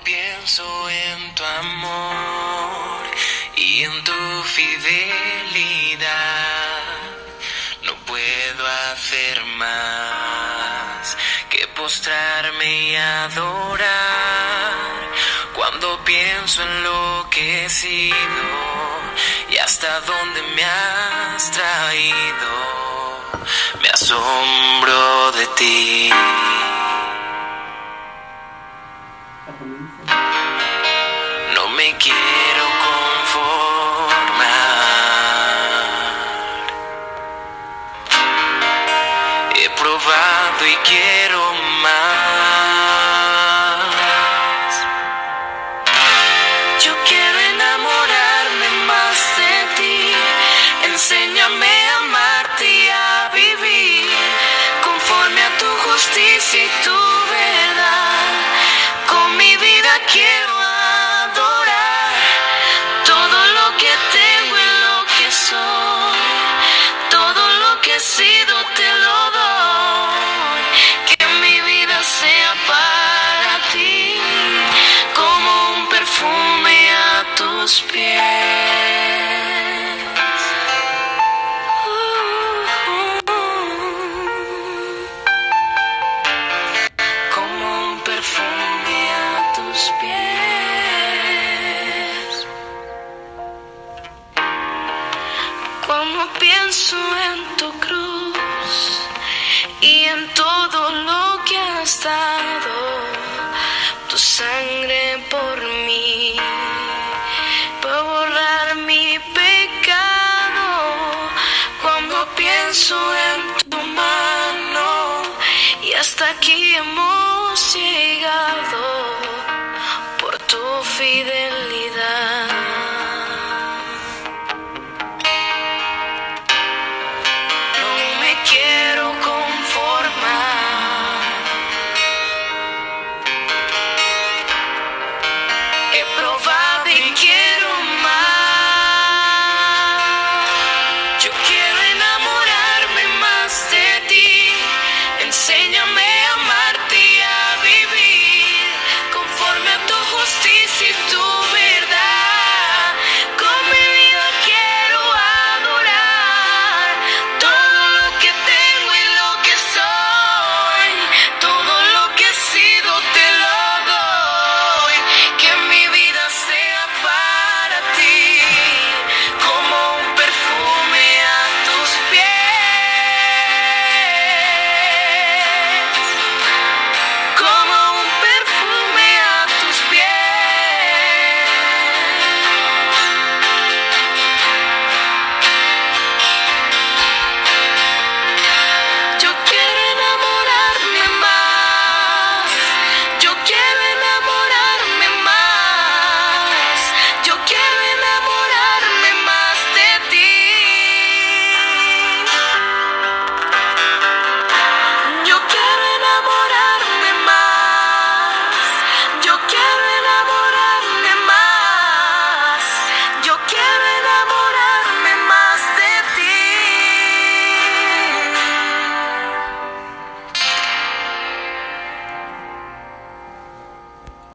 Pienso en tu amor y en tu fidelidad, no puedo hacer más que postrarme y adorar. Cuando pienso en lo que he sido y hasta dónde me has traído, me asombro de ti. Cuando pienso en tu cruz y en todo lo que has dado, tu sangre por mí, para borrar mi pecado. Cuando pienso en tu mano y hasta aquí hemos llegado por tu fidelidad.